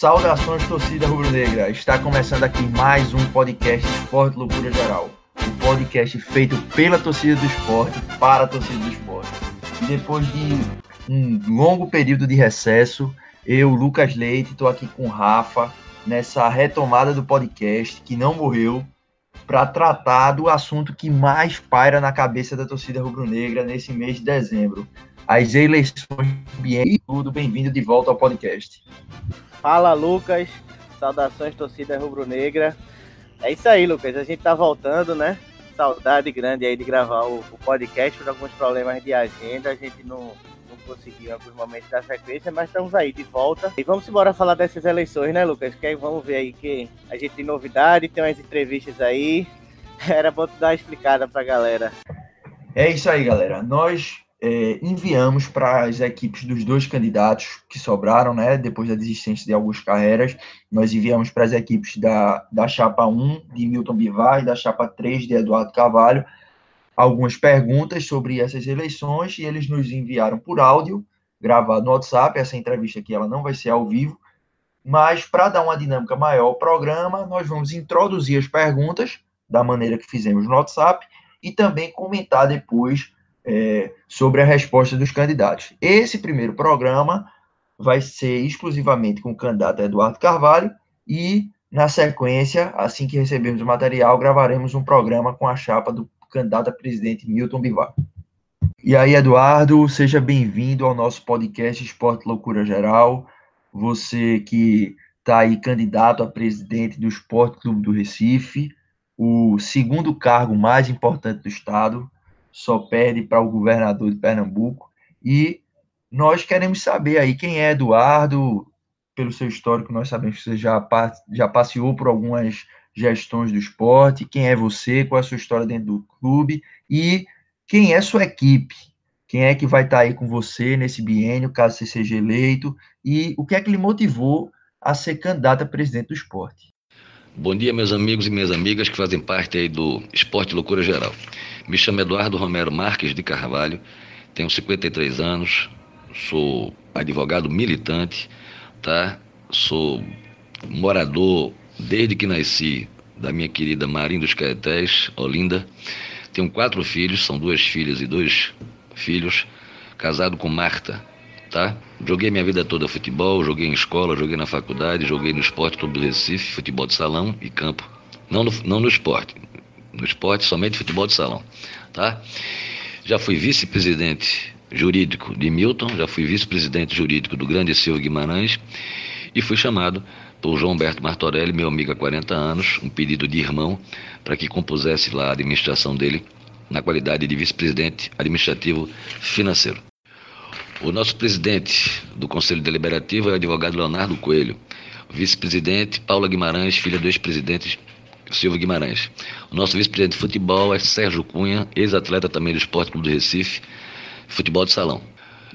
Saudações, torcida rubro-negra. Está começando aqui mais um podcast Esporte Loucura Geral. Um podcast feito pela torcida do esporte, para a torcida do esporte. E depois de um longo período de recesso, eu, Lucas Leite, estou aqui com o Rafa nessa retomada do podcast que não morreu para tratar do assunto que mais paira na cabeça da torcida rubro-negra nesse mês de dezembro. As eleições e tudo. Bem-vindo de volta ao podcast. Fala, Lucas. Saudações, torcida rubro-negra. É isso aí, Lucas. A gente tá voltando, né? Saudade grande aí de gravar o, o podcast por alguns problemas de agenda. A gente não, não conseguiu em alguns momentos da sequência, mas estamos aí de volta. E vamos embora falar dessas eleições, né, Lucas? Que aí vamos ver aí que a gente tem novidade, tem umas entrevistas aí. Era bom dar uma explicada pra galera. É isso aí, galera. Nós é, enviamos para as equipes dos dois candidatos que sobraram, né, depois da desistência de algumas carreiras, nós enviamos para as equipes da, da chapa 1 de Milton Bivar e da chapa 3 de Eduardo Carvalho algumas perguntas sobre essas eleições e eles nos enviaram por áudio, gravado no WhatsApp, essa entrevista aqui ela não vai ser ao vivo, mas para dar uma dinâmica maior ao programa, nós vamos introduzir as perguntas da maneira que fizemos no WhatsApp e também comentar depois é, sobre a resposta dos candidatos. Esse primeiro programa vai ser exclusivamente com o candidato Eduardo Carvalho e, na sequência, assim que recebermos o material, gravaremos um programa com a chapa do candidato a presidente Milton Bivar. E aí, Eduardo, seja bem-vindo ao nosso podcast Esporte Loucura Geral. Você que está aí candidato a presidente do Esporte Clube do Recife, o segundo cargo mais importante do Estado, só perde para o governador de Pernambuco. E nós queremos saber aí quem é Eduardo, pelo seu histórico, nós sabemos que você já, já passeou por algumas gestões do esporte, quem é você, qual é a sua história dentro do clube e quem é sua equipe, quem é que vai estar aí com você nesse biênio, caso você seja eleito, e o que é que lhe motivou a ser candidato a presidente do esporte. Bom dia, meus amigos e minhas amigas que fazem parte aí do Esporte Loucura Geral. Me chamo Eduardo Romero Marques de Carvalho, tenho 53 anos, sou advogado militante, tá? Sou morador desde que nasci da minha querida Marinha dos Caetés, Olinda. Tenho quatro filhos, são duas filhas e dois filhos, casado com Marta, tá? Joguei minha vida toda futebol, joguei em escola, joguei na faculdade, joguei no Esporte Clube do Recife, futebol de salão e campo. Não no, não no esporte, no esporte somente futebol de salão, tá? Já fui vice-presidente jurídico de Milton, já fui vice-presidente jurídico do Grande Silva Guimarães e fui chamado por João Humberto Martorelli, meu amigo há 40 anos, um pedido de irmão para que compusesse lá a administração dele na qualidade de vice-presidente administrativo financeiro. O nosso presidente do Conselho Deliberativo é o advogado Leonardo Coelho. Vice-presidente Paula Guimarães, filha do ex-presidente Silva Guimarães. O nosso vice-presidente de futebol é Sérgio Cunha, ex-atleta também do Esporte Clube do Recife, futebol de salão.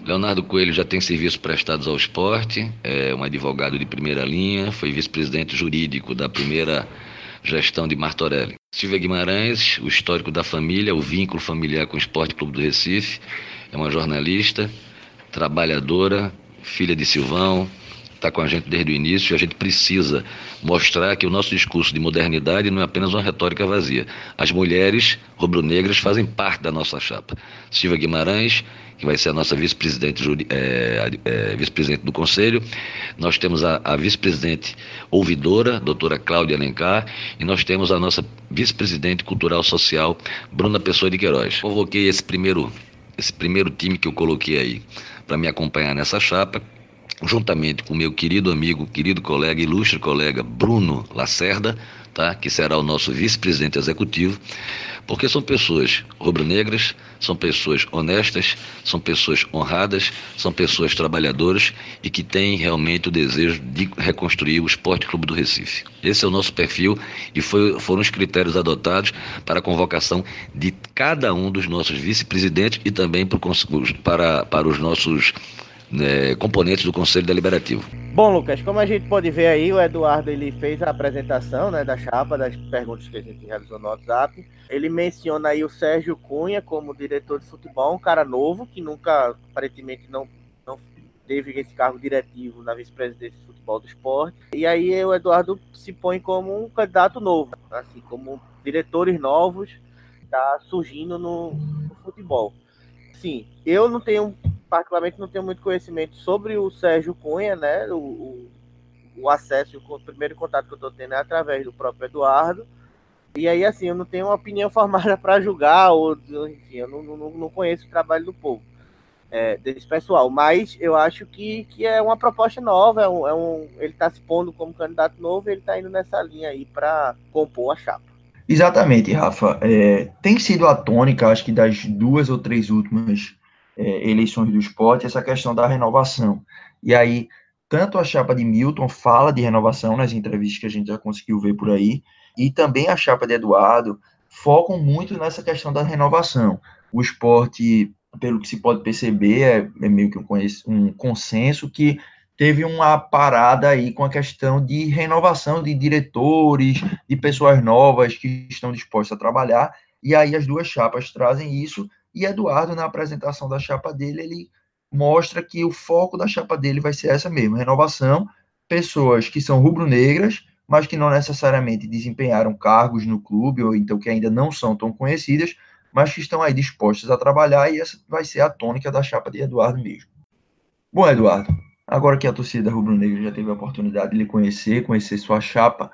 Leonardo Coelho já tem serviços prestados ao esporte, é um advogado de primeira linha, foi vice-presidente jurídico da primeira gestão de Martorelli. Silvia Guimarães, o histórico da família, o vínculo familiar com o Esporte Clube do Recife, é uma jornalista, trabalhadora, filha de Silvão, está com a gente desde o início a gente precisa mostrar que o nosso discurso de modernidade não é apenas uma retórica vazia. As mulheres rubro-negras fazem parte da nossa chapa. Silvia Guimarães, que vai ser a nossa vice-presidente é, é, vice-presidente do Conselho. Nós temos a, a vice-presidente ouvidora, doutora Cláudia Alencar, e nós temos a nossa vice-presidente cultural social, Bruna Pessoa de Queiroz. Convoquei esse primeiro, esse primeiro time que eu coloquei aí para me acompanhar nessa chapa juntamente com meu querido amigo, querido colega, ilustre colega Bruno Lacerda, tá? que será o nosso vice-presidente executivo, porque são pessoas rubro-negras, são pessoas honestas, são pessoas honradas, são pessoas trabalhadoras e que têm realmente o desejo de reconstruir o Esporte Clube do Recife. Esse é o nosso perfil e foi, foram os critérios adotados para a convocação de cada um dos nossos vice-presidentes e também para, para os nossos né, componentes do Conselho Deliberativo. Bom, Lucas, como a gente pode ver aí, o Eduardo ele fez a apresentação né, da chapa, das perguntas que a gente realizou no WhatsApp. Ele menciona aí o Sérgio Cunha como diretor de futebol, um cara novo que nunca, aparentemente, não, não teve esse cargo diretivo na vice-presidência de futebol do esporte. E aí o Eduardo se põe como um candidato novo, assim, como diretores novos está surgindo no, no, futebol. Sim, eu não tenho, particularmente, não tenho muito conhecimento sobre o Sérgio Cunha, né? O, o, o acesso, o primeiro contato que eu estou tendo é através do próprio Eduardo. E aí, assim, eu não tenho uma opinião formada para julgar, ou enfim, eu não, não, não conheço o trabalho do povo é, desse pessoal. Mas eu acho que, que é uma proposta nova, é um, é um ele está se pondo como candidato novo, ele está indo nessa linha aí para compor a chapa. Exatamente, Rafa. É, tem sido a tônica, acho que das duas ou três últimas é, eleições do esporte, essa questão da renovação. E aí, tanto a chapa de Milton fala de renovação nas entrevistas que a gente já conseguiu ver por aí, e também a chapa de Eduardo focam muito nessa questão da renovação. O esporte pelo que se pode perceber, é, é meio que um, um consenso que teve uma parada aí com a questão de renovação de diretores, de pessoas novas que estão dispostas a trabalhar, e aí as duas chapas trazem isso, e Eduardo, na apresentação da chapa dele, ele mostra que o foco da chapa dele vai ser essa mesmo, renovação, pessoas que são rubro-negras, mas que não necessariamente desempenharam cargos no clube, ou então que ainda não são tão conhecidas, mas que estão aí dispostos a trabalhar e essa vai ser a tônica da chapa de Eduardo mesmo. Bom, Eduardo, agora que a torcida rubro-negra já teve a oportunidade de lhe conhecer, conhecer sua chapa,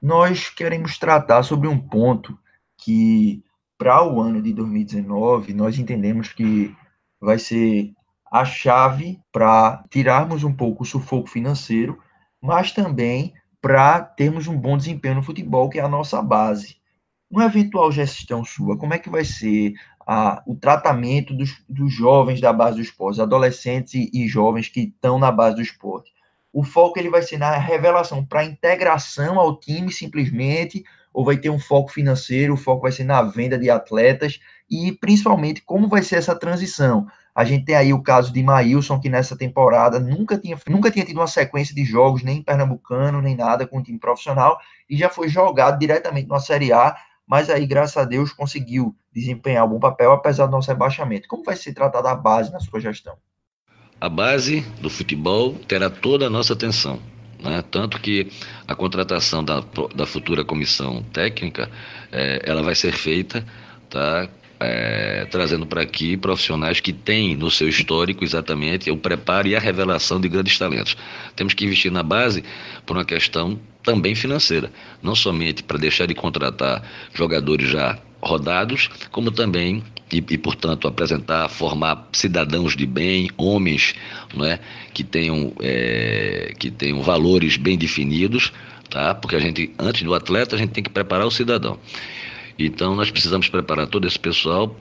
nós queremos tratar sobre um ponto que, para o ano de 2019, nós entendemos que vai ser a chave para tirarmos um pouco o sufoco financeiro, mas também para termos um bom desempenho no futebol, que é a nossa base uma eventual gestão sua, como é que vai ser a, o tratamento dos, dos jovens da base do esporte, adolescentes e, e jovens que estão na base do esporte? O foco ele vai ser na revelação para integração ao time simplesmente, ou vai ter um foco financeiro, o foco vai ser na venda de atletas e principalmente como vai ser essa transição. A gente tem aí o caso de Maílson, que nessa temporada nunca tinha, nunca tinha tido uma sequência de jogos, nem pernambucano, nem nada com o time profissional, e já foi jogado diretamente na Série A mas aí, graças a Deus, conseguiu desempenhar um bom papel, apesar do nosso rebaixamento. Como vai ser tratada a base na sua gestão? A base do futebol terá toda a nossa atenção. Né? Tanto que a contratação da, da futura comissão técnica é, ela vai ser feita tá, é, trazendo para aqui profissionais que têm no seu histórico exatamente o preparo e a revelação de grandes talentos. Temos que investir na base por uma questão também financeira, não somente para deixar de contratar jogadores já rodados, como também e, e, portanto apresentar, formar cidadãos de bem, homens, não é, que tenham é, que tenham valores bem definidos, tá? Porque a gente antes do atleta a gente tem que preparar o cidadão. Então nós precisamos preparar todo esse pessoal,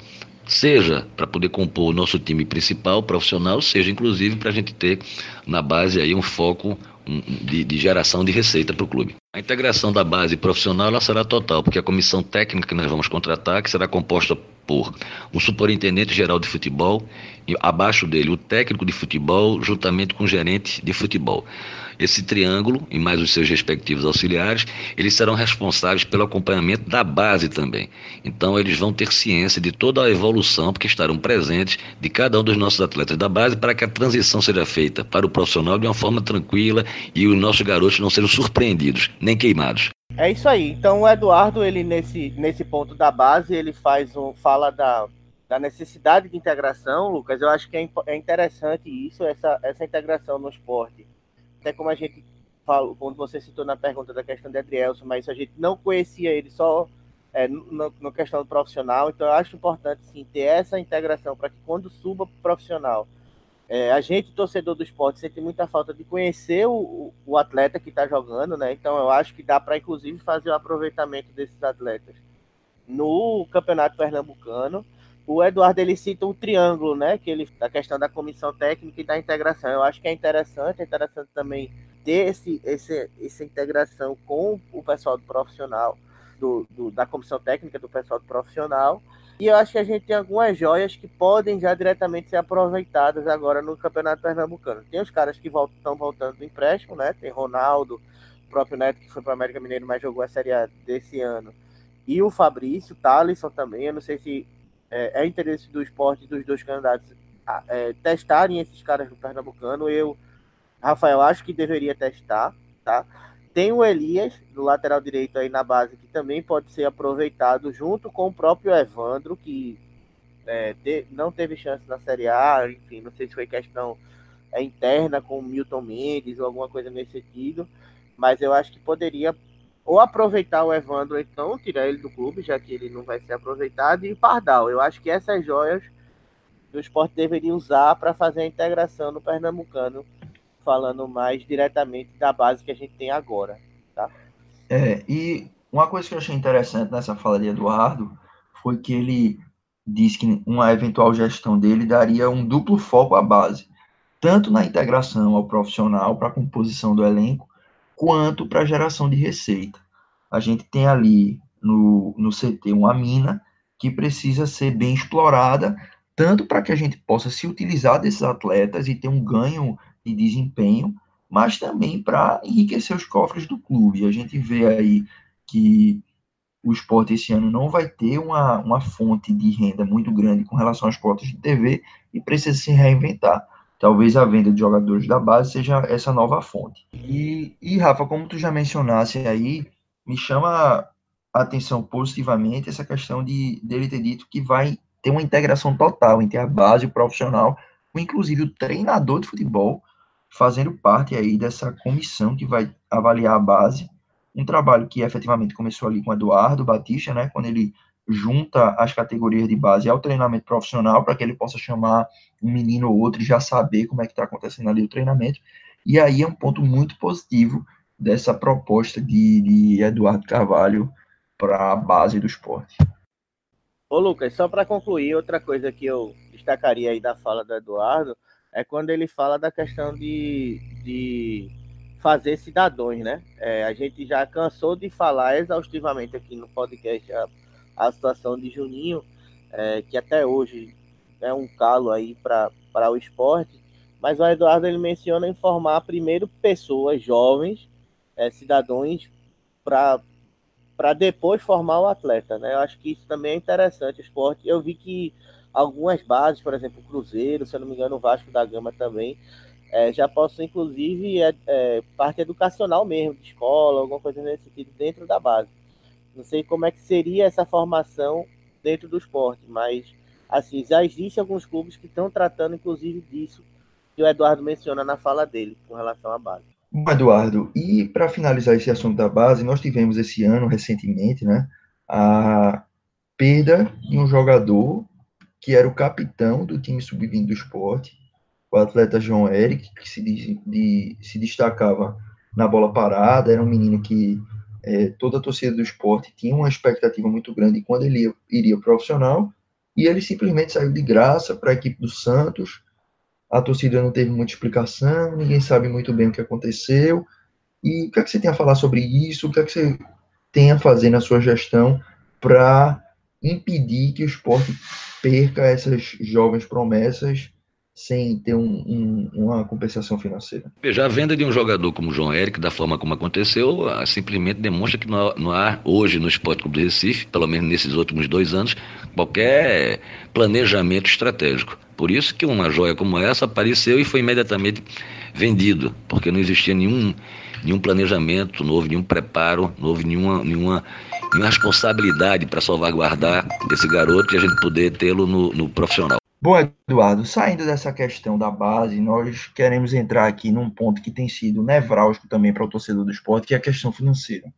seja para poder compor o nosso time principal, profissional, seja inclusive para a gente ter na base aí um foco de, de geração de receita para o clube. A integração da base profissional ela será total, porque a comissão técnica que nós vamos contratar, que será composta por um superintendente geral de futebol, e abaixo dele o técnico de futebol, juntamente com o gerente de futebol. Esse triângulo, e mais os seus respectivos auxiliares, eles serão responsáveis pelo acompanhamento da base também. Então, eles vão ter ciência de toda a evolução, porque estarão presentes de cada um dos nossos atletas da base, para que a transição seja feita para o profissional de uma forma tranquila e os nossos garotos não sejam surpreendidos, nem queimados. É isso aí. Então, o Eduardo, ele nesse, nesse ponto da base, ele faz um, fala da da necessidade de integração, Lucas, eu acho que é, é interessante isso, essa, essa integração no esporte. Até como a gente falou, quando você citou na pergunta da questão de Adrielson, mas a gente não conhecia ele só é, no, questão do profissional, então eu acho importante sim ter essa integração para que quando suba profissional, é, a gente, torcedor do esporte, sente muita falta de conhecer o, o atleta que está jogando, né? Então eu acho que dá para, inclusive, fazer o aproveitamento desses atletas no Campeonato Pernambucano o Eduardo ele cita um triângulo, né? Que ele, da questão da comissão técnica e da integração. Eu acho que é interessante, é interessante também ter esse, esse, essa integração com o pessoal do profissional, do, do, da comissão técnica do pessoal do profissional. E eu acho que a gente tem algumas joias que podem já diretamente ser aproveitadas agora no Campeonato Pernambucano. Tem os caras que estão voltando do empréstimo, né? Tem Ronaldo, o próprio Neto que foi para o América Mineiro, mas jogou a Série A desse ano. E o Fabrício, Thalisson também. Eu não sei se é, é interesse do esporte dos dois candidatos é, testarem esses caras do Pernambucano. Eu, Rafael, acho que deveria testar, tá? Tem o Elias, do lateral direito aí na base, que também pode ser aproveitado junto com o próprio Evandro, que é, te, não teve chance na Série A, enfim, não sei se foi questão é, interna com o Milton Mendes ou alguma coisa nesse sentido, mas eu acho que poderia ou aproveitar o Evandro, então tirar ele do clube, já que ele não vai ser aproveitado, e o Pardal. Eu acho que essas joias o esporte deveria usar para fazer a integração no Pernambucano, falando mais diretamente da base que a gente tem agora. Tá? É, e uma coisa que eu achei interessante nessa fala de Eduardo foi que ele disse que uma eventual gestão dele daria um duplo foco à base, tanto na integração ao profissional para a composição do elenco, quanto para a geração de receita. A gente tem ali no, no CT uma mina que precisa ser bem explorada, tanto para que a gente possa se utilizar desses atletas e ter um ganho de desempenho, mas também para enriquecer os cofres do clube. A gente vê aí que o esporte esse ano não vai ter uma, uma fonte de renda muito grande com relação às cotas de TV e precisa se reinventar. Talvez a venda de jogadores da base seja essa nova fonte. E, e Rafa, como tu já mencionasse aí, me chama a atenção positivamente essa questão de dele ter dito que vai ter uma integração total entre a base o profissional, inclusive o treinador de futebol fazendo parte aí dessa comissão que vai avaliar a base um trabalho que efetivamente começou ali com Eduardo Batista, né, quando ele junta as categorias de base ao treinamento profissional para que ele possa chamar um menino ou outro e já saber como é que está acontecendo ali o treinamento. E aí é um ponto muito positivo dessa proposta de, de Eduardo Carvalho para a base do esporte. Ô Lucas, só para concluir, outra coisa que eu destacaria aí da fala do Eduardo é quando ele fala da questão de, de fazer cidadãos, né? É, a gente já cansou de falar exaustivamente aqui no podcast a, a situação de Juninho, é, que até hoje é um calo aí para o esporte, mas o Eduardo ele menciona informar primeiro pessoas jovens, é, cidadãos, para depois formar o atleta, né? Eu acho que isso também é interessante, o esporte. Eu vi que algumas bases, por exemplo, o Cruzeiro, se eu não me engano, o Vasco da Gama também, é, já posso, inclusive, é, é, parte educacional mesmo, de escola, alguma coisa nesse sentido, dentro da base. Não sei como é que seria essa formação dentro do esporte, mas, assim, já existem alguns clubes que estão tratando, inclusive, disso que o Eduardo menciona na fala dele, com relação à base. Bom, Eduardo, e para finalizar esse assunto da base, nós tivemos esse ano, recentemente, né, a perda de um jogador que era o capitão do time sub-20 do esporte, o atleta João Eric, que se, de, se destacava na bola parada, era um menino que é, toda a torcida do esporte tinha uma expectativa muito grande quando ele ia, iria profissional, e ele simplesmente saiu de graça para a equipe do Santos. A torcida não teve muita explicação, ninguém sabe muito bem o que aconteceu. E o que é que você tem a falar sobre isso? O que é que você tem a fazer na sua gestão para impedir que o esporte perca essas jovens promessas sem ter um, um, uma compensação financeira. Veja, a venda de um jogador como o João Eric, da forma como aconteceu, ah, simplesmente demonstra que não há, não há hoje no Esporte Clube do Recife, pelo menos nesses últimos dois anos, qualquer planejamento estratégico. Por isso que uma joia como essa apareceu e foi imediatamente vendido, porque não existia nenhum, nenhum planejamento, não houve nenhum preparo, não houve nenhuma, nenhuma, nenhuma responsabilidade para salvaguardar esse garoto e a gente poder tê-lo no, no profissional. Bom, Eduardo, saindo dessa questão da base, nós queremos entrar aqui num ponto que tem sido nevrálgico também para o torcedor do esporte, que é a questão financeira.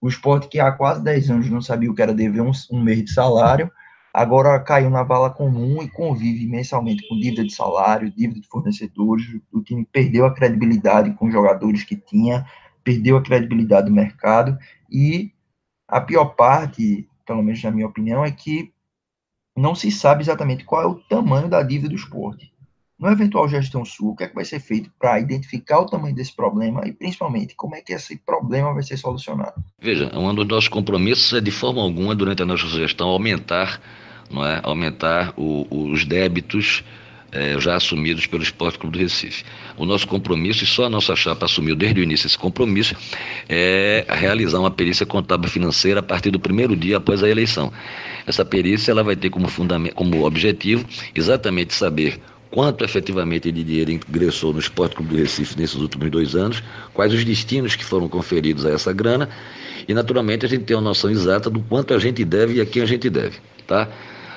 O esporte que há quase 10 anos não sabia o que era dever um, um mês de salário, agora caiu na vala comum e convive mensalmente com dívida de salário, dívida de fornecedores. O time perdeu a credibilidade com os jogadores que tinha, perdeu a credibilidade do mercado e a pior parte, pelo menos na minha opinião, é que não se sabe exatamente qual é o tamanho da dívida do esporte. No eventual gestão sul, o que, é que vai ser feito para identificar o tamanho desse problema e, principalmente, como é que esse problema vai ser solucionado? Veja, um dos nossos compromissos é, de forma alguma, durante a nossa gestão, aumentar, não é? aumentar o, os débitos é, já assumidos pelo Esporte Clube do Recife. O nosso compromisso, e só a nossa chapa assumiu desde o início esse compromisso, é realizar uma perícia contábil financeira a partir do primeiro dia após a eleição. Essa perícia ela vai ter como, fundamento, como objetivo exatamente saber quanto efetivamente de dinheiro ingressou no Esporte Clube do Recife nesses últimos dois anos, quais os destinos que foram conferidos a essa grana e, naturalmente, a gente tem uma noção exata do quanto a gente deve e a quem a gente deve, tá?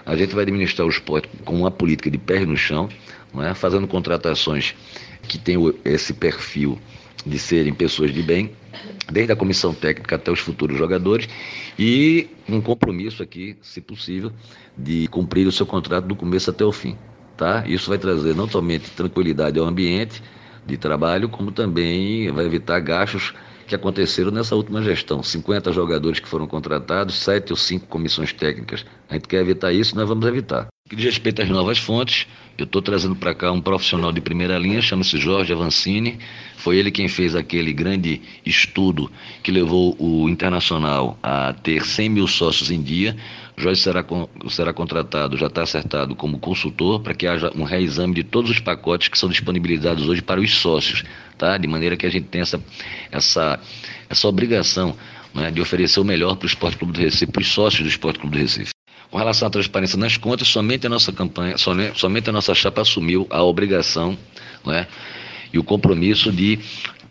A gente vai administrar o esporte com uma política de pé no chão, não é? fazendo contratações que tenham esse perfil de serem pessoas de bem, desde a comissão técnica até os futuros jogadores, e um compromisso aqui, se possível, de cumprir o seu contrato do começo até o fim. Tá? Isso vai trazer não somente tranquilidade ao ambiente de trabalho, como também vai evitar gastos que aconteceram nessa última gestão. 50 jogadores que foram contratados, 7 ou 5 comissões técnicas. A gente quer evitar isso, nós vamos evitar. Que diz respeito às novas fontes, eu estou trazendo para cá um profissional de primeira linha, chama-se Jorge Avancini. Foi ele quem fez aquele grande estudo que levou o Internacional a ter 100 mil sócios em dia. Jorge será, será contratado, já está acertado como consultor para que haja um reexame de todos os pacotes que são disponibilizados hoje para os sócios, tá? De maneira que a gente tenha essa, essa, essa obrigação né, de oferecer o melhor para o Esporte Clube do Recife, para os sócios do Esporte Clube do Recife. Com relação à transparência nas contas, somente a nossa campanha, somente a nossa chapa assumiu a obrigação né, e o compromisso de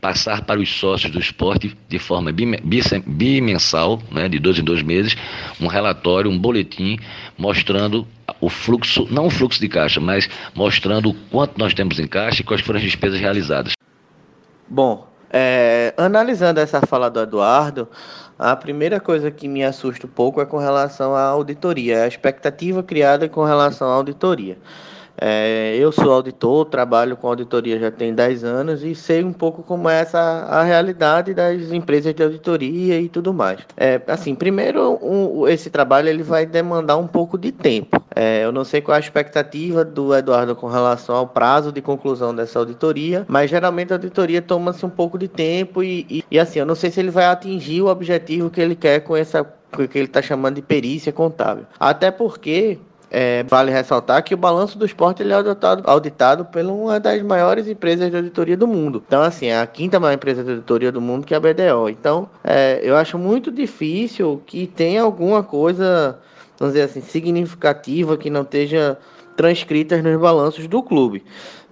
passar para os sócios do esporte de forma bimensal, né, de dois em dois meses, um relatório, um boletim mostrando o fluxo, não o fluxo de caixa, mas mostrando o quanto nós temos em caixa e quais foram as despesas realizadas. Bom, é, analisando essa fala do Eduardo, a primeira coisa que me assusta um pouco é com relação à auditoria, a expectativa criada com relação à auditoria. É, eu sou auditor, trabalho com auditoria já tem 10 anos e sei um pouco como é essa a realidade das empresas de auditoria e tudo mais. É, assim, primeiro, um, esse trabalho ele vai demandar um pouco de tempo. É, eu não sei qual a expectativa do Eduardo com relação ao prazo de conclusão dessa auditoria, mas geralmente a auditoria toma-se um pouco de tempo e, e, e assim, eu não sei se ele vai atingir o objetivo que ele quer com essa que ele está chamando de perícia contábil. Até porque é, vale ressaltar que o balanço do esporte ele é auditado, auditado por uma das maiores empresas de auditoria do mundo. Então, assim, é a quinta maior empresa de auditoria do mundo, que é a BDO. Então, é, eu acho muito difícil que tenha alguma coisa, vamos dizer assim, significativa que não esteja transcritas nos balanços do clube.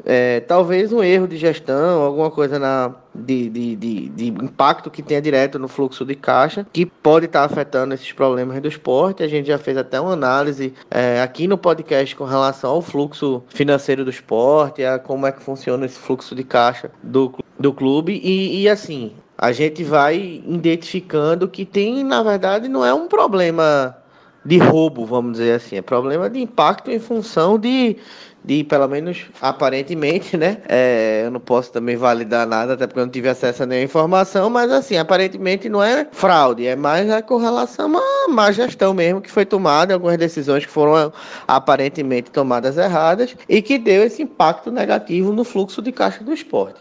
É, talvez um erro de gestão, alguma coisa na, de, de, de, de, impacto que tenha direto no fluxo de caixa, que pode estar afetando esses problemas do esporte. A gente já fez até uma análise é, aqui no podcast com relação ao fluxo financeiro do esporte, a como é que funciona esse fluxo de caixa do, do clube. E, e assim, a gente vai identificando que tem, na verdade, não é um problema de roubo, vamos dizer assim. É problema de impacto em função de, de pelo menos aparentemente, né? É, eu não posso também validar nada, até porque eu não tive acesso a nenhuma informação, mas assim, aparentemente não é fraude, é mais a correlação à má gestão mesmo que foi tomada, algumas decisões que foram aparentemente tomadas erradas e que deu esse impacto negativo no fluxo de caixa do esporte.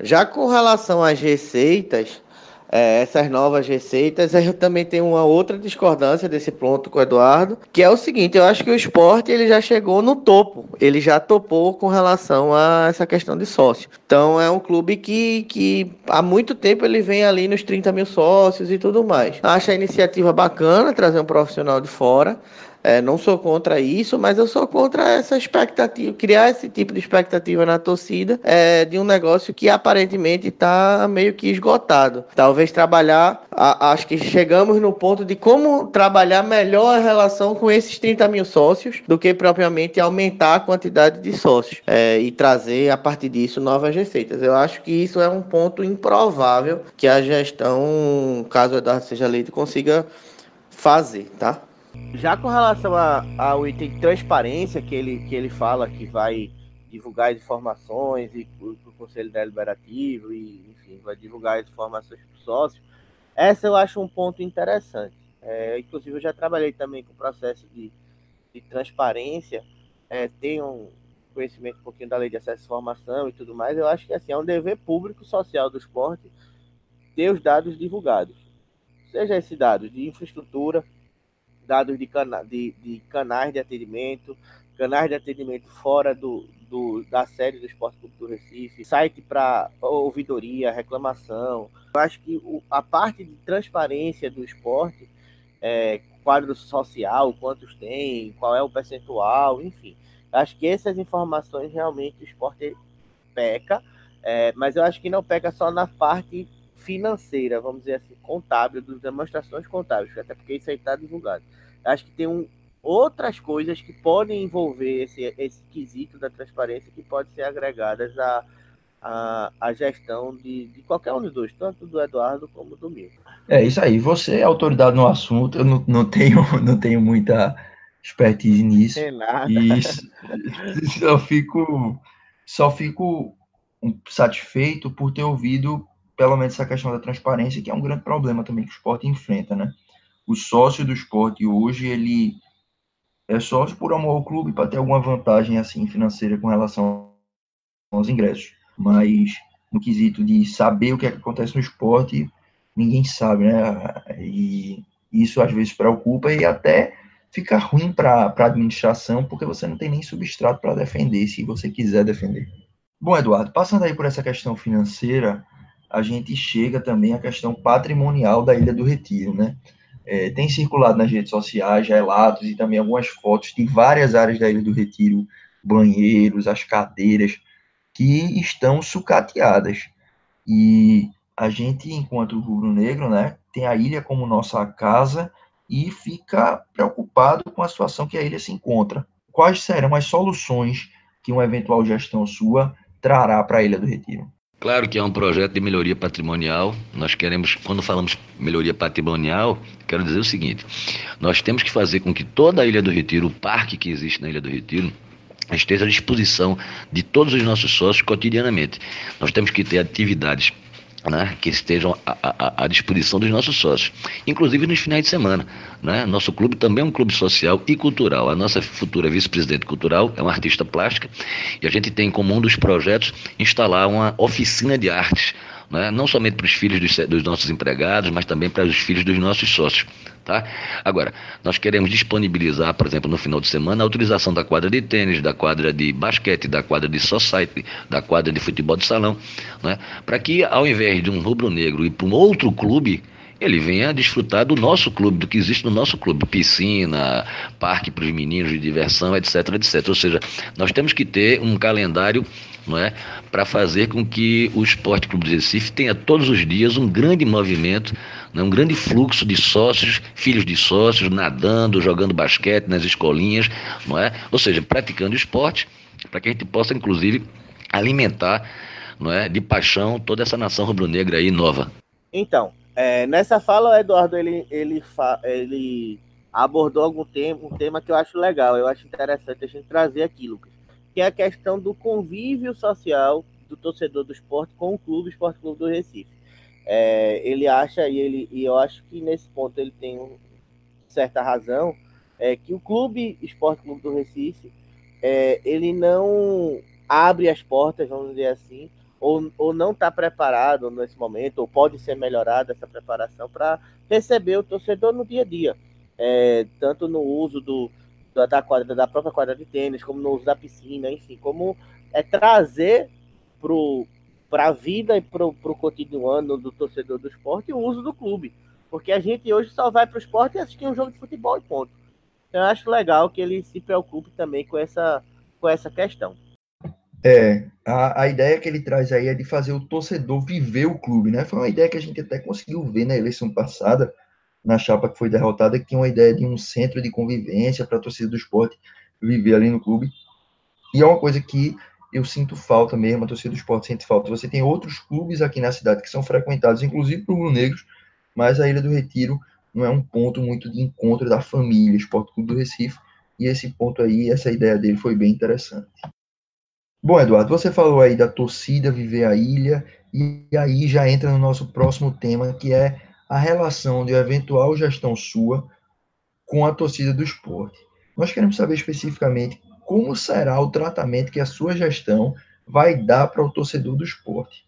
Já com relação às receitas, é, essas novas receitas. Eu também tenho uma outra discordância desse ponto com o Eduardo, que é o seguinte: eu acho que o esporte ele já chegou no topo, ele já topou com relação a essa questão de sócio. Então é um clube que, que há muito tempo ele vem ali nos 30 mil sócios e tudo mais. Acho a iniciativa bacana trazer um profissional de fora. É, não sou contra isso, mas eu sou contra essa expectativa, criar esse tipo de expectativa na torcida é, de um negócio que aparentemente está meio que esgotado. Talvez trabalhar, a, acho que chegamos no ponto de como trabalhar melhor a relação com esses 30 mil sócios do que propriamente aumentar a quantidade de sócios é, e trazer a partir disso novas receitas. Eu acho que isso é um ponto improvável que a gestão, caso o Eduardo seja eleito, consiga fazer, tá? Já com relação a, ao item transparência que ele, que ele fala que vai divulgar as informações e o, Conselho Deliberativo e, enfim, vai divulgar as informações para o sócio, essa eu acho um ponto interessante. É, inclusive, eu já trabalhei também com o processo de, de transparência, é, tenho um conhecimento um pouquinho da lei de acesso à informação e tudo mais. Eu acho que assim, é um dever público social do esporte ter os dados divulgados. Seja esses dados de infraestrutura, dados de, cana de, de canais de atendimento, canais de atendimento fora do, do, da sede do Esporte Clube do Recife, site para ouvidoria, reclamação. Eu acho que o, a parte de transparência do esporte, é, quadro social, quantos tem, qual é o percentual, enfim. Acho que essas informações realmente o esporte peca, é, mas eu acho que não peca só na parte financeira, vamos dizer assim, contábil, das demonstrações contábeis, até porque isso aí está divulgado. Acho que tem um, outras coisas que podem envolver esse, esse quesito da transparência que pode ser agregadas à, à, à gestão de, de qualquer um dos dois, tanto do Eduardo como do Milton. É isso aí, você é autoridade no assunto, eu não, não, tenho, não tenho muita expertise nisso. Tem nada. E só fico, só fico satisfeito por ter ouvido pelo menos essa questão da transparência, que é um grande problema também que o esporte enfrenta, né? O sócio do esporte hoje, ele é sócio por amor ao clube para ter alguma vantagem assim financeira com relação aos ingressos. Mas no quesito de saber o que, é que acontece no esporte, ninguém sabe, né? E isso às vezes preocupa e até fica ruim para a administração, porque você não tem nem substrato para defender, se você quiser defender. Bom, Eduardo, passando aí por essa questão financeira, a gente chega também à questão patrimonial da Ilha do Retiro, né? É, tem circulado nas redes sociais relatos e também algumas fotos de várias áreas da Ilha do Retiro, banheiros, as cadeiras, que estão sucateadas. E a gente, enquanto rubro-negro, né, tem a ilha como nossa casa e fica preocupado com a situação que a ilha se encontra. Quais serão as soluções que uma eventual gestão sua trará para a Ilha do Retiro? Claro que é um projeto de melhoria patrimonial. Nós queremos, quando falamos melhoria patrimonial, quero dizer o seguinte: nós temos que fazer com que toda a Ilha do Retiro, o parque que existe na Ilha do Retiro, esteja à disposição de todos os nossos sócios cotidianamente. Nós temos que ter atividades né, que estejam à, à, disposição dos nossos sócios, inclusive nos finais de semana. Né? Nosso clube também é um clube social e cultural. A nossa futura vice-presidente cultural é uma artista plástica e a gente tem como um dos projetos instalar uma oficina de artes né? não somente para os filhos dos, dos, nossos empregados, mas também para os filhos dos nossos sócios. Tá? Agora, nós queremos disponibilizar, por exemplo, no final de semana, a utilização da quadra de tênis, da quadra de basquete, da quadra de society, da quadra de futebol de salão, né? para que, ao invés de um rubro-negro ir para um outro clube, ele venha desfrutar do nosso clube, do que existe no nosso clube, piscina, parque para os meninos de diversão, etc, etc. Ou seja, nós temos que ter um calendário não é, para fazer com que o Esporte Clube do Recife tenha todos os dias um grande movimento, né, um grande fluxo de sócios, filhos de sócios, nadando, jogando basquete nas escolinhas, não é? Ou seja, praticando esporte, para que a gente possa, inclusive, alimentar não é, de paixão toda essa nação rubro-negra aí nova. Então, é, nessa fala, o Eduardo ele, ele, ele abordou algum tempo, um tema que eu acho legal, eu acho interessante a gente trazer aqui, Lucas, que é a questão do convívio social do torcedor do esporte com o clube, Esporte Clube do Recife. É, ele acha, e, ele, e eu acho que nesse ponto ele tem um, certa razão, é que o clube Esporte Clube do Recife, é, ele não abre as portas, vamos dizer assim, ou, ou não está preparado nesse momento, ou pode ser melhorada essa preparação para receber o torcedor no dia a dia, é, tanto no uso do, da, quadra, da própria quadra de tênis, como no uso da piscina, enfim, como é trazer para a vida e para o cotidiano do torcedor do esporte o uso do clube. Porque a gente hoje só vai para o esporte e assistir um jogo de futebol e ponto. Então eu acho legal que ele se preocupe também com essa, com essa questão. É, a, a ideia que ele traz aí é de fazer o torcedor viver o clube, né? Foi uma ideia que a gente até conseguiu ver na eleição passada, na chapa que foi derrotada, que tinha uma ideia de um centro de convivência para a torcida do esporte viver ali no clube. E é uma coisa que eu sinto falta mesmo, a torcida do esporte sente falta. Você tem outros clubes aqui na cidade que são frequentados, inclusive por negros, mas a Ilha do Retiro não é um ponto muito de encontro da família, Esporte Clube do Recife, e esse ponto aí, essa ideia dele foi bem interessante. Bom, Eduardo, você falou aí da torcida viver a ilha, e aí já entra no nosso próximo tema, que é a relação de eventual gestão sua com a torcida do esporte. Nós queremos saber especificamente como será o tratamento que a sua gestão vai dar para o torcedor do esporte.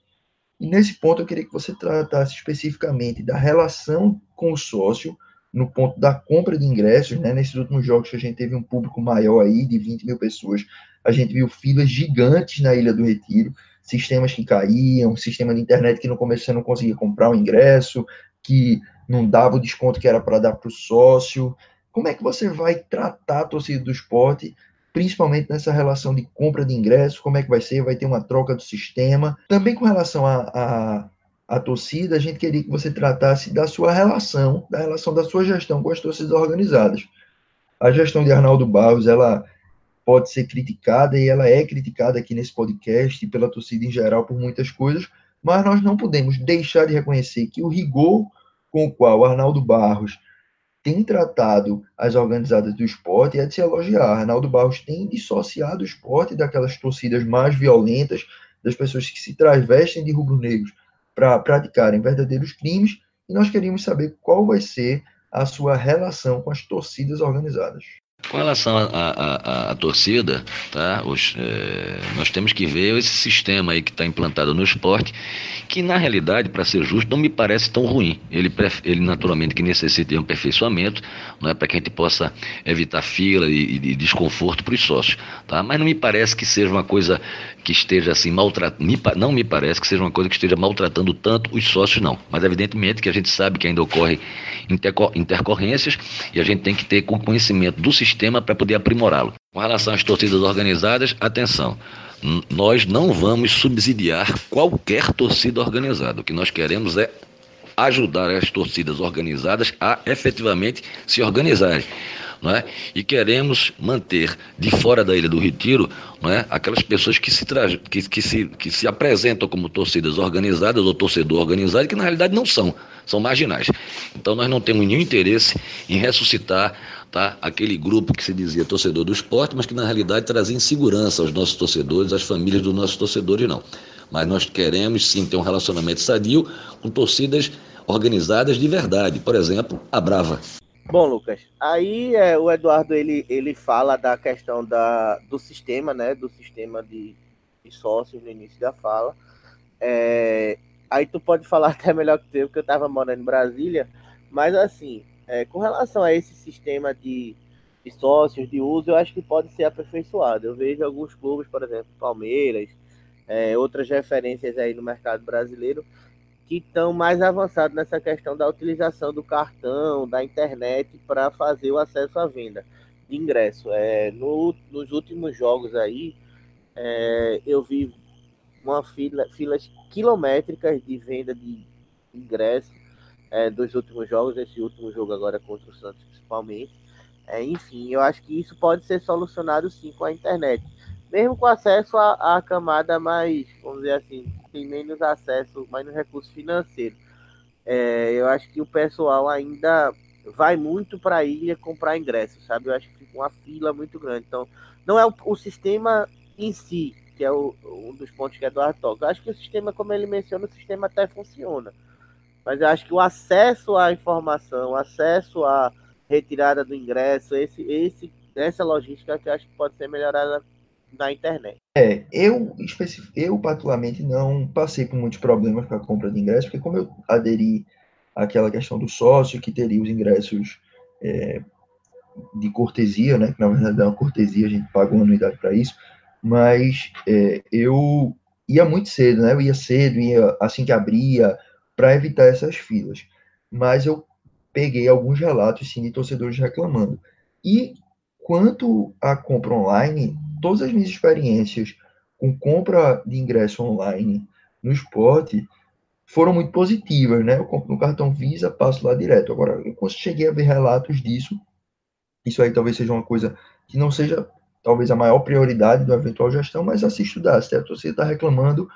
E nesse ponto eu queria que você tratasse especificamente da relação com o sócio, no ponto da compra de ingressos, né? Nesses últimos jogos que a gente teve um público maior aí, de 20 mil pessoas, a gente viu filas gigantes na Ilha do Retiro, sistemas que caíam, sistema de internet que no começo você não conseguia comprar o ingresso, que não dava o desconto que era para dar para o sócio. Como é que você vai tratar a torcida do esporte principalmente nessa relação de compra de ingressos, como é que vai ser, vai ter uma troca do sistema. Também com relação a, a, a torcida, a gente queria que você tratasse da sua relação, da relação da sua gestão com as torcidas organizadas. A gestão de Arnaldo Barros, ela pode ser criticada e ela é criticada aqui nesse podcast e pela torcida em geral por muitas coisas, mas nós não podemos deixar de reconhecer que o rigor com o qual Arnaldo Barros tem tratado as organizadas do esporte é de se elogiar. Arnaldo Barros tem dissociado o esporte daquelas torcidas mais violentas, das pessoas que se travestem de rubro-negros para praticarem verdadeiros crimes, e nós queríamos saber qual vai ser a sua relação com as torcidas organizadas. Com relação à torcida, tá? Os, é, nós temos que ver esse sistema aí que está implantado no esporte, que na realidade, para ser justo, não me parece tão ruim. Ele, ele naturalmente que necessita de um aperfeiçoamento, não é para que a gente possa evitar fila e, e desconforto para os sócios, tá? Mas não me parece que seja uma coisa que esteja assim maltratando, não me parece que seja uma coisa que esteja maltratando tanto os sócios, não. Mas evidentemente que a gente sabe que ainda ocorre intercorrências e a gente tem que ter conhecimento do sistema para poder aprimorá-lo. Com relação às torcidas organizadas, atenção. Nós não vamos subsidiar qualquer torcida organizada. O que nós queremos é ajudar as torcidas organizadas a efetivamente se organizarem não é? e queremos manter de fora da Ilha do Retiro não é? aquelas pessoas que se, tra... que, que, se, que se apresentam como torcidas organizadas ou torcedor organizado, que na realidade não são, são marginais. Então nós não temos nenhum interesse em ressuscitar tá? aquele grupo que se dizia torcedor do esporte, mas que na realidade trazia insegurança aos nossos torcedores, às famílias dos nossos torcedores, não. Mas nós queremos sim ter um relacionamento sadio com torcidas organizadas de verdade. Por exemplo, a Brava. Bom, Lucas, aí é, o Eduardo ele, ele fala da questão da, do sistema, né? Do sistema de, de sócios no início da fala. É, aí tu pode falar até melhor que eu, porque eu estava morando em Brasília, mas assim, é, com relação a esse sistema de, de sócios, de uso, eu acho que pode ser aperfeiçoado. Eu vejo alguns clubes, por exemplo, Palmeiras, é, outras referências aí no mercado brasileiro, que estão mais avançados nessa questão da utilização do cartão, da internet para fazer o acesso à venda de ingresso. É, no, nos últimos jogos aí, é, eu vi uma fila, filas quilométricas de venda de ingresso é, dos últimos jogos, esse último jogo agora contra o Santos principalmente. É, enfim, eu acho que isso pode ser solucionado sim com a internet. Mesmo com acesso à, à camada mais, vamos dizer assim, tem menos acesso, menos recurso financeiro. É, eu acho que o pessoal ainda vai muito para a ilha comprar ingressos, sabe? Eu acho que fica uma fila muito grande. Então, não é o, o sistema em si, que é o, um dos pontos que Eduardo toca. Acho que o sistema, como ele menciona, o sistema até funciona. Mas eu acho que o acesso à informação, o acesso à retirada do ingresso, esse, esse, essa logística que eu acho que pode ser melhorada na internet. É, eu, eu particularmente não passei por muitos problemas com a compra de ingressos, porque como eu aderi àquela questão do sócio, que teria os ingressos é, de cortesia, né, que na verdade é uma cortesia, a gente paga uma anuidade para isso, mas é, eu ia muito cedo, né, eu ia cedo, ia assim que abria, para evitar essas filas. Mas eu peguei alguns relatos, sim, de torcedores reclamando. E quanto à compra online, todas as minhas experiências com compra de ingresso online no esporte foram muito positivas, né? Eu compro no cartão Visa, passo lá direto. Agora, eu cheguei a ver relatos disso. Isso aí talvez seja uma coisa que não seja talvez a maior prioridade do eventual gestão, mas assista estudar. Se a torcida está reclamando,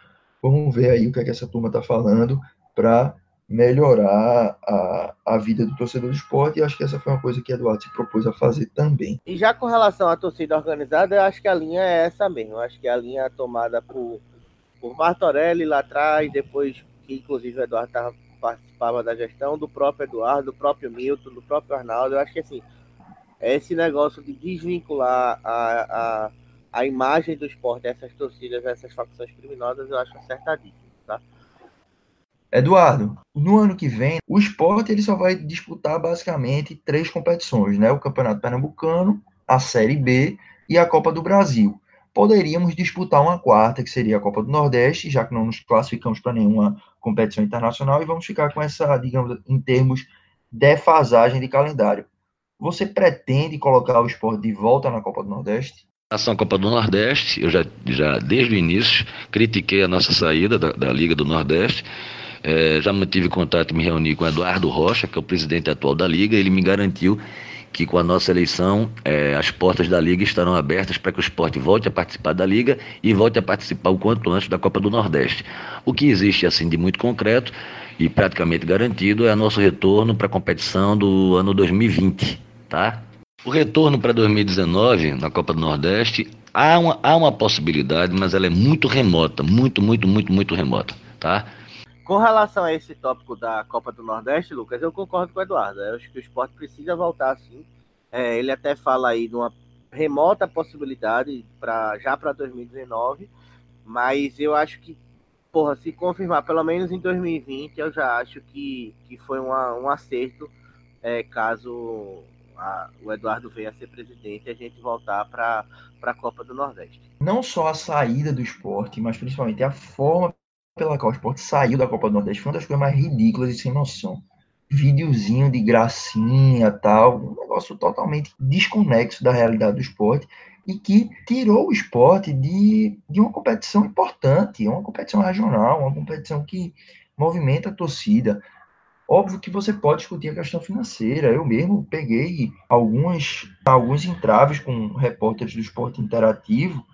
vamos ver aí o que, é que essa turma está falando para melhorar a, a vida do torcedor do esporte, e acho que essa foi uma coisa que Eduardo se propôs a fazer também. E já com relação à torcida organizada, eu acho que a linha é essa mesmo, eu acho que a linha é tomada por, por Martorelli lá atrás, depois que inclusive o Eduardo tava, participava da gestão, do próprio Eduardo, do próprio Milton, do próprio Arnaldo, eu acho que assim, esse negócio de desvincular a, a, a imagem do esporte, essas torcidas, essas facções criminosas, eu acho acertadíssimo, tá? Eduardo, no ano que vem, o esporte ele só vai disputar basicamente três competições, né? O Campeonato Pernambucano, a Série B e a Copa do Brasil. Poderíamos disputar uma quarta, que seria a Copa do Nordeste, já que não nos classificamos para nenhuma competição internacional, e vamos ficar com essa, digamos, em termos defasagem de calendário. Você pretende colocar o esporte de volta na Copa do Nordeste? relação à Copa do Nordeste, eu já, já desde o início critiquei a nossa saída da, da Liga do Nordeste. É, já mantive contato me reuni com Eduardo Rocha, que é o presidente atual da Liga. Ele me garantiu que com a nossa eleição é, as portas da Liga estarão abertas para que o esporte volte a participar da Liga e volte a participar o quanto antes da Copa do Nordeste. O que existe assim de muito concreto e praticamente garantido é o nosso retorno para a competição do ano 2020, tá? O retorno para 2019 na Copa do Nordeste há uma, há uma possibilidade, mas ela é muito remota, muito, muito, muito, muito remota, tá? Com relação a esse tópico da Copa do Nordeste, Lucas, eu concordo com o Eduardo. Eu acho que o esporte precisa voltar sim. É, ele até fala aí de uma remota possibilidade para já para 2019, mas eu acho que, porra, se confirmar pelo menos em 2020, eu já acho que, que foi uma, um acerto é, caso a, o Eduardo venha a ser presidente e a gente voltar para a Copa do Nordeste. Não só a saída do esporte, mas principalmente a forma pela qual o esporte saiu da Copa do Nordeste foi uma das coisas mais ridículas e sem noção. Videozinho de gracinha tal, um negócio totalmente desconexo da realidade do esporte e que tirou o esporte de, de uma competição importante, uma competição regional, uma competição que movimenta a torcida. Óbvio que você pode discutir a questão financeira. Eu mesmo peguei alguns, alguns entraves com repórteres do esporte interativo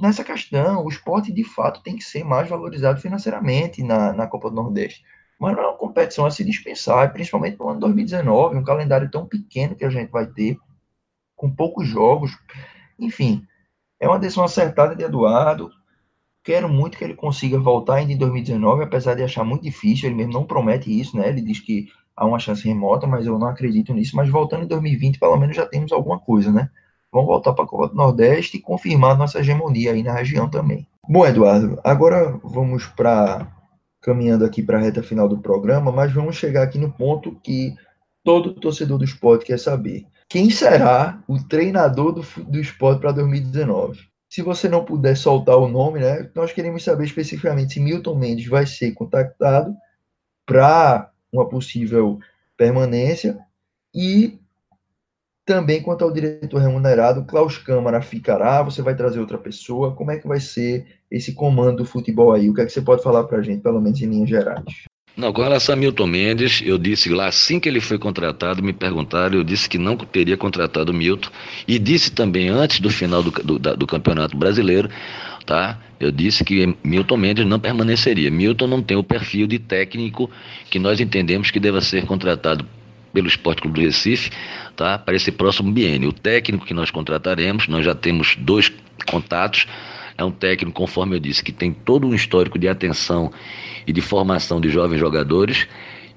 nessa questão. O esporte, de fato, tem que ser mais valorizado financeiramente na, na Copa do Nordeste. Mas não é uma competição a se dispensar, principalmente no ano 2019, um calendário tão pequeno que a gente vai ter, com poucos jogos. Enfim, é uma decisão acertada de Eduardo. Quero muito que ele consiga voltar ainda em 2019, apesar de achar muito difícil. Ele mesmo não promete isso, né? Ele diz que há uma chance remota, mas eu não acredito nisso. Mas voltando em 2020, pelo menos já temos alguma coisa, né? Vamos voltar para a Copa do Nordeste e confirmar nossa hegemonia aí na região também. Bom, Eduardo, agora vamos para caminhando aqui para a reta final do programa, mas vamos chegar aqui no ponto que todo torcedor do esporte quer saber. Quem será o treinador do, do esporte para 2019? Se você não puder soltar o nome, né, nós queremos saber especificamente se Milton Mendes vai ser contactado para uma possível permanência e também quanto ao diretor remunerado, Klaus Câmara ficará, você vai trazer outra pessoa, como é que vai ser esse comando do futebol aí? O que é que você pode falar para a gente, pelo menos em linhas gerais? Não, com relação a Milton Mendes, eu disse lá, assim que ele foi contratado, me perguntaram, eu disse que não teria contratado Milton, e disse também antes do final do, do, do Campeonato Brasileiro, tá? Eu disse que Milton Mendes não permaneceria. Milton não tem o perfil de técnico que nós entendemos que deva ser contratado pelo Esporte Clube do Recife, tá? Para esse próximo biênio. O técnico que nós contrataremos, nós já temos dois contatos, é um técnico, conforme eu disse, que tem todo um histórico de atenção e de formação de jovens jogadores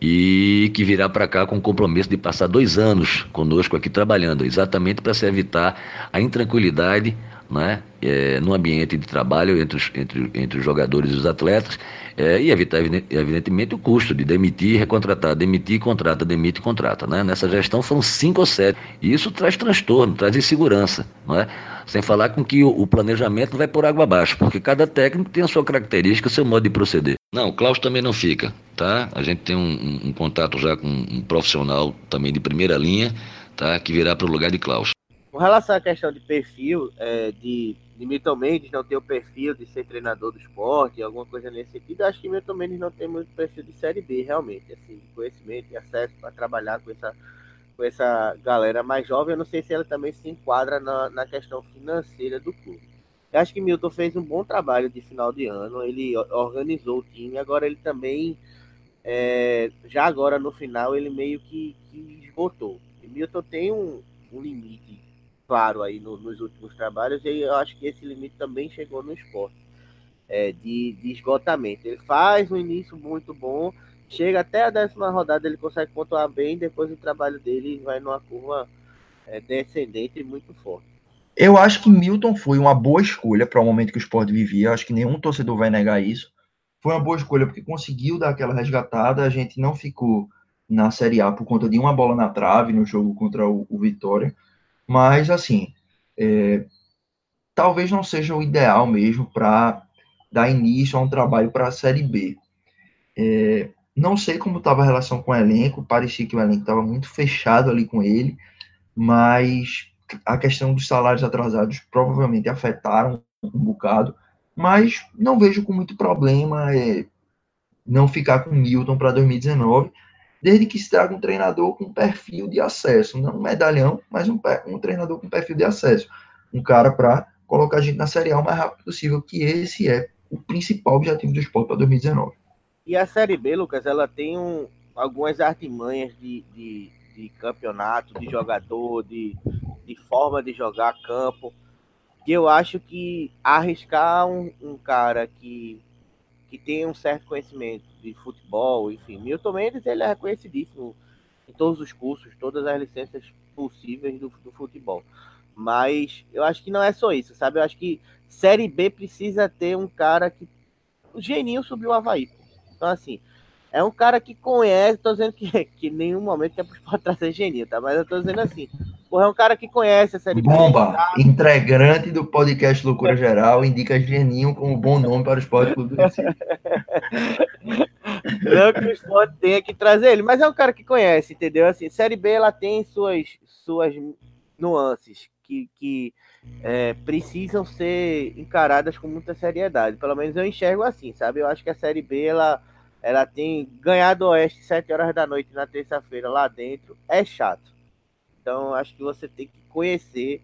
e que virá para cá com o compromisso de passar dois anos conosco aqui trabalhando, exatamente para se evitar a intranquilidade né, é, no ambiente de trabalho entre os, entre, entre os jogadores e os atletas é, e evitar, evidentemente, o custo de demitir recontratar, demitir, contrata, demite contrata. Né? Nessa gestão foram cinco ou sete. E isso traz transtorno, traz insegurança. Não é? Sem falar com que o, o planejamento vai por água abaixo, porque cada técnico tem a sua característica, o seu modo de proceder. Não, o Klaus também não fica, tá? A gente tem um, um, um contato já com um profissional também de primeira linha, tá? Que virá para o lugar de Klaus. Com relação à questão de perfil, é, de, de Milton Mendes não ter o perfil de ser treinador do esporte, alguma coisa nesse sentido, acho que Milton Mendes não tem muito perfil de Série B, realmente, assim, conhecimento e acesso para trabalhar com essa, com essa galera mais jovem. Eu não sei se ela também se enquadra na, na questão financeira do clube. Eu acho que Milton fez um bom trabalho de final de ano, ele organizou o time, agora ele também, é, já agora no final, ele meio que, que esgotou. E Milton tem um, um limite claro aí no, nos últimos trabalhos, e eu acho que esse limite também chegou no esporte, é, de, de esgotamento. Ele faz um início muito bom, chega até a décima rodada, ele consegue pontuar bem, depois o trabalho dele vai numa curva é, descendente muito forte. Eu acho que Milton foi uma boa escolha para o momento que o esporte vivia. Acho que nenhum torcedor vai negar isso. Foi uma boa escolha porque conseguiu dar aquela resgatada. A gente não ficou na Série A por conta de uma bola na trave no jogo contra o, o Vitória. Mas, assim, é, talvez não seja o ideal mesmo para dar início a um trabalho para a Série B. É, não sei como estava a relação com o elenco, parecia que o elenco estava muito fechado ali com ele, mas a questão dos salários atrasados provavelmente afetaram um bocado, mas não vejo com muito problema é, não ficar com Milton para 2019, desde que se traga um treinador com perfil de acesso, não um medalhão, mas um, um treinador com perfil de acesso, um cara para colocar a gente na Série A o mais rápido possível, que esse é o principal objetivo do esporte para 2019. E a Série B, Lucas, ela tem um, algumas artimanhas de, de, de campeonato, de jogador, de, de forma de jogar campo, que eu acho que arriscar um, um cara que, que tem um certo conhecimento de futebol, enfim, Milton Mendes ele é reconhecidíssimo em todos os cursos, todas as licenças possíveis do, do futebol. Mas eu acho que não é só isso, sabe? Eu acho que Série B precisa ter um cara que. O Geninho subiu o Havaí. Então, assim, é um cara que conhece, tô dizendo que, que em nenhum momento é para trazer Geninho, tá? Mas eu tô dizendo assim, porra, é um cara que conhece a série Bomba, integrante do podcast Loucura Geral, indica Geninho como bom nome para o Esporte Clube do Recife. Não que o esporte tenha que trazer ele, mas é um cara que conhece, entendeu? Assim, Série B ela tem suas, suas nuances que, que é, precisam ser encaradas com muita seriedade. Pelo menos eu enxergo assim, sabe? Eu acho que a Série B ela, ela tem ganhado o Oeste 7 horas da noite na terça-feira lá dentro. É chato. Então acho que você tem que conhecer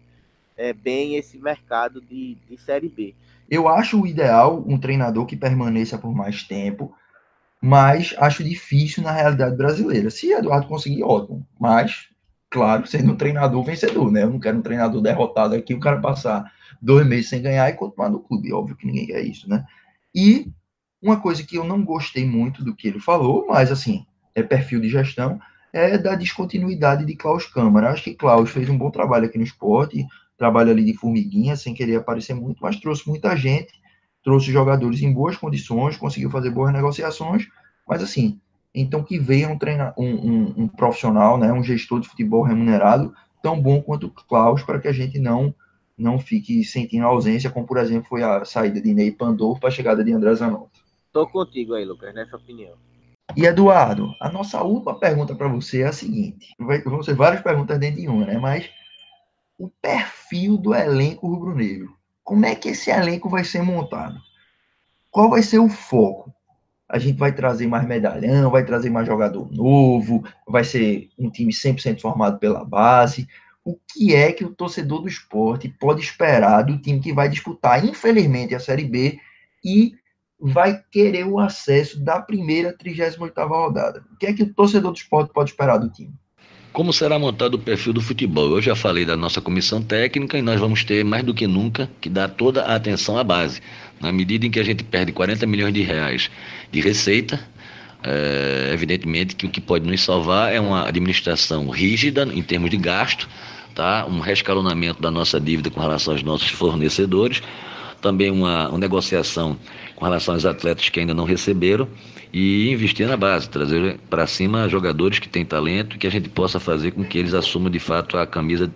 é, bem esse mercado de, de Série B. Eu acho o ideal um treinador que permaneça por mais tempo, mas acho difícil na realidade brasileira. Se Eduardo conseguir, ótimo. Mas claro, sendo um treinador vencedor, né? Eu não quero um treinador derrotado aqui, o cara passar dois meses sem ganhar e continuar no clube. Óbvio que ninguém quer isso, né? E uma coisa que eu não gostei muito do que ele falou, mas assim, é perfil de gestão, é da descontinuidade de Klaus Câmara. Acho que Klaus fez um bom trabalho aqui no esporte, trabalho ali de formiguinha, sem querer aparecer muito, mas trouxe muita gente, trouxe jogadores em boas condições, conseguiu fazer boas negociações, mas assim, então que venha um, treina, um, um, um, profissional, né, um gestor de futebol remunerado tão bom quanto o Klaus, para que a gente não não fique sentindo ausência, como por exemplo foi a saída de Ney Pandolfo para a chegada de André Zanotto. Tô contigo aí, Lucas, nessa opinião. E Eduardo, a nossa última pergunta para você é a seguinte: vão ser várias perguntas dentro de uma, né? Mas o perfil do elenco rubro-negro. Como é que esse elenco vai ser montado? Qual vai ser o foco? a gente vai trazer mais medalhão, vai trazer mais jogador novo, vai ser um time 100% formado pela base. O que é que o torcedor do esporte pode esperar do time que vai disputar, infelizmente, a Série B e vai querer o acesso da primeira 38ª rodada? O que é que o torcedor do esporte pode esperar do time? Como será montado o perfil do futebol? Eu já falei da nossa comissão técnica e nós vamos ter mais do que nunca que dar toda a atenção à base. Na medida em que a gente perde 40 milhões de reais de receita, é, evidentemente que o que pode nos salvar é uma administração rígida em termos de gasto, tá? um rescalonamento da nossa dívida com relação aos nossos fornecedores, também uma, uma negociação com relação aos atletas que ainda não receberam e investir na base, trazer para cima jogadores que têm talento que a gente possa fazer com que eles assumam de fato a camisa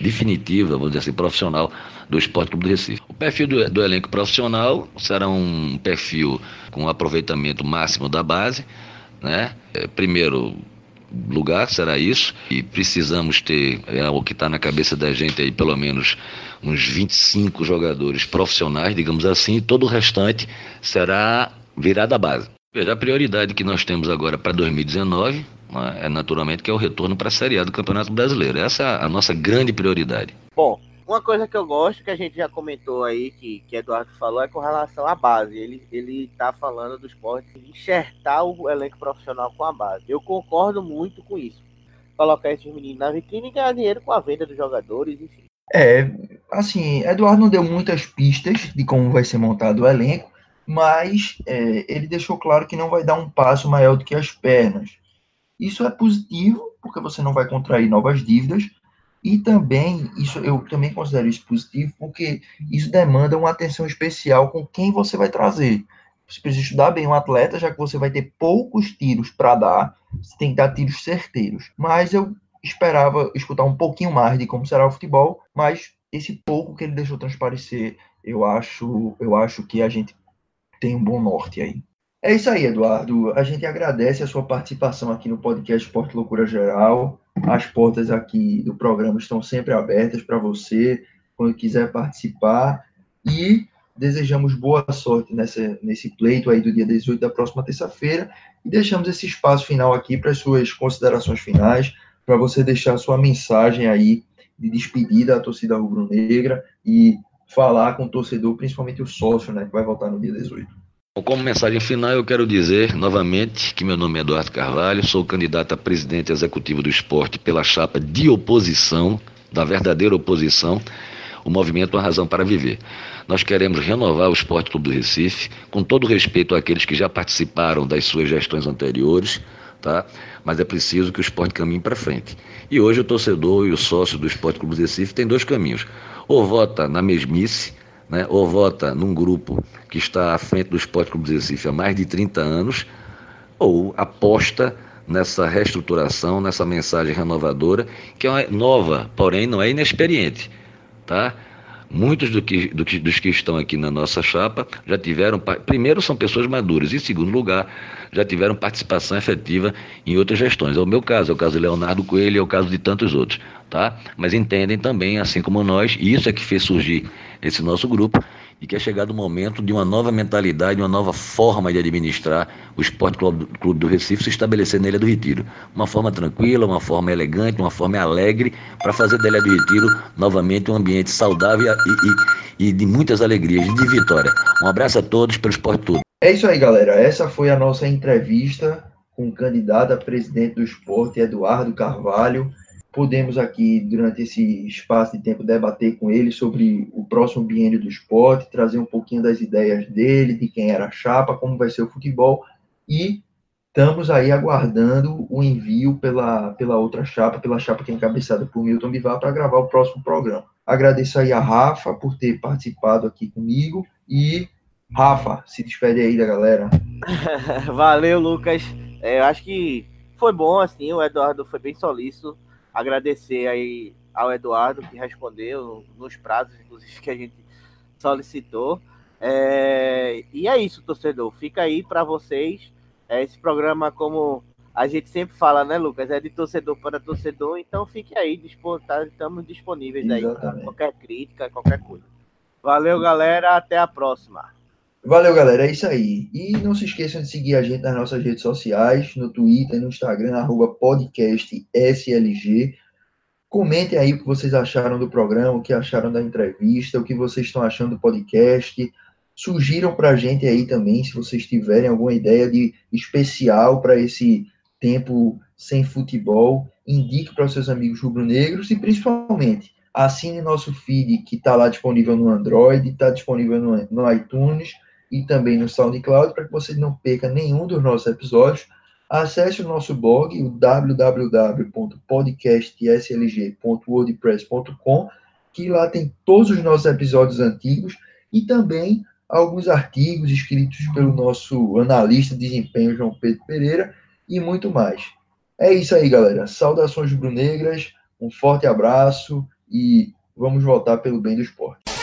definitiva, vamos dizer assim, profissional do Esporte Clube do Recife. O perfil do, do elenco profissional será um perfil com aproveitamento máximo da base, né? É, primeiro lugar será isso e precisamos ter é, o que está na cabeça da gente aí pelo menos uns 25 jogadores profissionais, digamos assim, e todo o restante será virada base. Veja, a prioridade que nós temos agora para 2019 né, é naturalmente que é o retorno para a Série A do Campeonato Brasileiro. Essa é a nossa grande prioridade. Bom, uma coisa que eu gosto, que a gente já comentou aí, que, que Eduardo falou, é com relação à base. Ele, ele tá falando do esporte enxertar o elenco profissional com a base. Eu concordo muito com isso. Colocar esses meninos na vitrine e ganhar dinheiro com a venda dos jogadores, enfim. É, assim, Eduardo não deu muitas pistas de como vai ser montado o elenco, mas é, ele deixou claro que não vai dar um passo maior do que as pernas. Isso é positivo, porque você não vai contrair novas dívidas, e também, isso eu também considero isso positivo, porque isso demanda uma atenção especial com quem você vai trazer. Você precisa estudar bem o atleta, já que você vai ter poucos tiros para dar, você tem que dar tiros certeiros. Mas eu esperava escutar um pouquinho mais de como será o futebol, mas esse pouco que ele deixou transparecer, eu acho, eu acho que a gente tem um bom norte aí. É isso aí, Eduardo. A gente agradece a sua participação aqui no podcast Esporte Loucura Geral. As portas aqui do programa estão sempre abertas para você, quando quiser participar. E desejamos boa sorte nessa, nesse pleito aí do dia 18 da próxima terça-feira. E deixamos esse espaço final aqui para as suas considerações finais, para você deixar sua mensagem aí de despedida à torcida rubro-negra e falar com o torcedor, principalmente o sócio, né, que vai voltar no dia 18. Como mensagem final, eu quero dizer novamente que meu nome é Eduardo Carvalho, sou candidato a presidente executivo do esporte pela chapa de oposição, da verdadeira oposição, o movimento Uma Razão para Viver. Nós queremos renovar o Esporte Clube do Recife, com todo respeito àqueles que já participaram das suas gestões anteriores, tá? Mas é preciso que o esporte caminhe para frente. E hoje o torcedor e o sócio do Esporte Clube Recife tem dois caminhos. Ou vota na mesmice, né, ou vota num grupo que está à frente do Esporte Clube Recife há mais de 30 anos, ou aposta nessa reestruturação, nessa mensagem renovadora, que é nova, porém não é inexperiente. Tá? Muitos do que, do que, dos que estão aqui na nossa chapa já tiveram, primeiro, são pessoas maduras, e, em segundo lugar, já tiveram participação efetiva em outras gestões. É o meu caso, é o caso de Leonardo Coelho, é o caso de tantos outros. Tá? Mas entendem também, assim como nós, e isso é que fez surgir esse nosso grupo, e que é chegado o momento de uma nova mentalidade, uma nova forma de administrar o Esporte Clube do Recife se estabelecer na Ilha do Retiro. Uma forma tranquila, uma forma elegante, uma forma alegre, para fazer da Ilha do Retiro novamente um ambiente saudável e, e, e de muitas alegrias, de vitória. Um abraço a todos pelo Esporte Tudo. É isso aí, galera. Essa foi a nossa entrevista com o candidato a presidente do esporte, Eduardo Carvalho podemos aqui, durante esse espaço de tempo, debater com ele sobre o próximo biênio do esporte, trazer um pouquinho das ideias dele, de quem era a chapa, como vai ser o futebol, e estamos aí aguardando o envio pela, pela outra chapa, pela chapa que é encabeçada por Milton Bivar, para gravar o próximo programa. Agradeço aí a Rafa por ter participado aqui comigo, e Rafa, se despede aí da galera. Valeu, Lucas. É, eu acho que foi bom, assim, o Eduardo foi bem solícito agradecer aí ao Eduardo que respondeu nos prazos, inclusive, que a gente solicitou. É, e é isso, torcedor. Fica aí para vocês. É, esse programa, como a gente sempre fala, né, Lucas? É de torcedor para torcedor, então fique aí, tá, estamos disponíveis aí para qualquer crítica, qualquer coisa. Valeu, galera. Até a próxima. Valeu, galera. É isso aí. E não se esqueçam de seguir a gente nas nossas redes sociais, no Twitter, no Instagram, arroba podcastslg. Comentem aí o que vocês acharam do programa, o que acharam da entrevista, o que vocês estão achando do podcast. Sugiram para a gente aí também, se vocês tiverem alguma ideia de especial para esse tempo sem futebol. Indique para os seus amigos rubro-negros e, principalmente, assine nosso feed que está lá disponível no Android, está disponível no, no iTunes e também no SoundCloud, para que você não perca nenhum dos nossos episódios. Acesse o nosso blog, o www.podcastslg.wordpress.com, que lá tem todos os nossos episódios antigos e também alguns artigos escritos pelo nosso analista de desempenho, João Pedro Pereira, e muito mais. É isso aí, galera. Saudações brunegras, um forte abraço e vamos voltar pelo bem do esporte.